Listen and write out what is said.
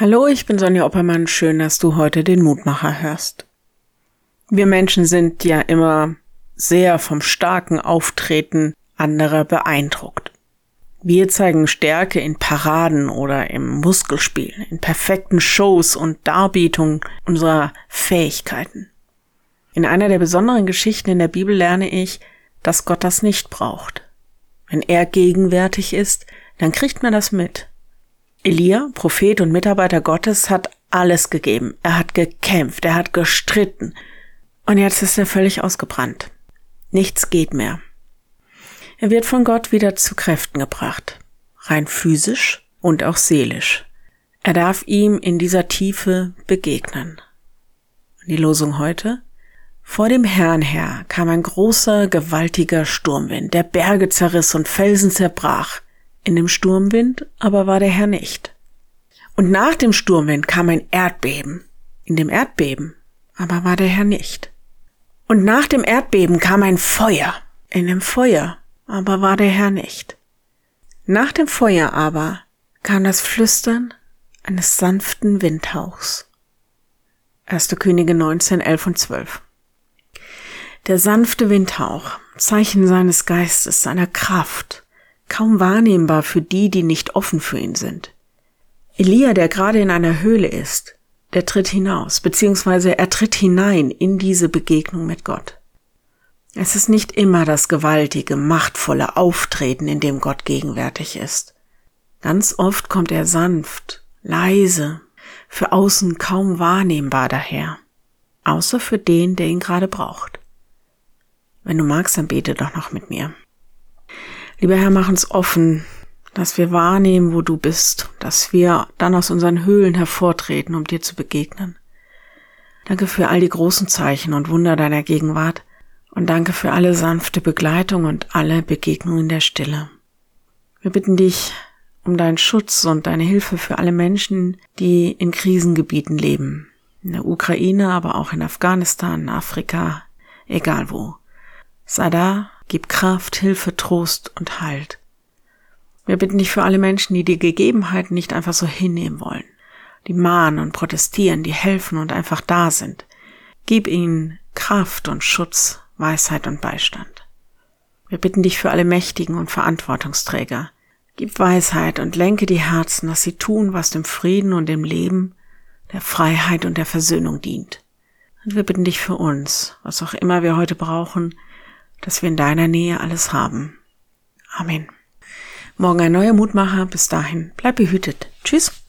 Hallo, ich bin Sonja Oppermann. Schön, dass du heute den Mutmacher hörst. Wir Menschen sind ja immer sehr vom starken Auftreten anderer beeindruckt. Wir zeigen Stärke in Paraden oder im Muskelspiel, in perfekten Shows und Darbietungen unserer Fähigkeiten. In einer der besonderen Geschichten in der Bibel lerne ich, dass Gott das nicht braucht. Wenn er gegenwärtig ist, dann kriegt man das mit. Elia, Prophet und Mitarbeiter Gottes, hat alles gegeben. Er hat gekämpft, er hat gestritten. Und jetzt ist er völlig ausgebrannt. Nichts geht mehr. Er wird von Gott wieder zu Kräften gebracht. Rein physisch und auch seelisch. Er darf ihm in dieser Tiefe begegnen. Die Losung heute? Vor dem Herrn her kam ein großer, gewaltiger Sturmwind, der Berge zerriss und Felsen zerbrach. In dem Sturmwind aber war der Herr nicht. Und nach dem Sturmwind kam ein Erdbeben. In dem Erdbeben aber war der Herr nicht. Und nach dem Erdbeben kam ein Feuer. In dem Feuer aber war der Herr nicht. Nach dem Feuer aber kam das Flüstern eines sanften Windhauchs. 1. Könige 19, 11 und 12. Der sanfte Windhauch, Zeichen seines Geistes, seiner Kraft, kaum wahrnehmbar für die, die nicht offen für ihn sind. Elia, der gerade in einer Höhle ist, der tritt hinaus, beziehungsweise er tritt hinein in diese Begegnung mit Gott. Es ist nicht immer das gewaltige, machtvolle Auftreten, in dem Gott gegenwärtig ist. Ganz oft kommt er sanft, leise, für außen kaum wahrnehmbar daher, außer für den, der ihn gerade braucht. Wenn du magst, dann bete doch noch mit mir. Lieber Herr, mach uns offen, dass wir wahrnehmen, wo du bist, dass wir dann aus unseren Höhlen hervortreten, um dir zu begegnen. Danke für all die großen Zeichen und Wunder deiner Gegenwart und danke für alle sanfte Begleitung und alle Begegnungen der Stille. Wir bitten dich um deinen Schutz und deine Hilfe für alle Menschen, die in Krisengebieten leben. In der Ukraine, aber auch in Afghanistan, Afrika, egal wo. Sei da Gib Kraft, Hilfe, Trost und Halt. Wir bitten dich für alle Menschen, die die Gegebenheiten nicht einfach so hinnehmen wollen, die mahnen und protestieren, die helfen und einfach da sind. Gib ihnen Kraft und Schutz, Weisheit und Beistand. Wir bitten dich für alle Mächtigen und Verantwortungsträger. Gib Weisheit und lenke die Herzen, dass sie tun, was dem Frieden und dem Leben, der Freiheit und der Versöhnung dient. Und wir bitten dich für uns, was auch immer wir heute brauchen, dass wir in deiner Nähe alles haben. Amen. Morgen ein neuer Mutmacher. Bis dahin, bleib behütet. Tschüss.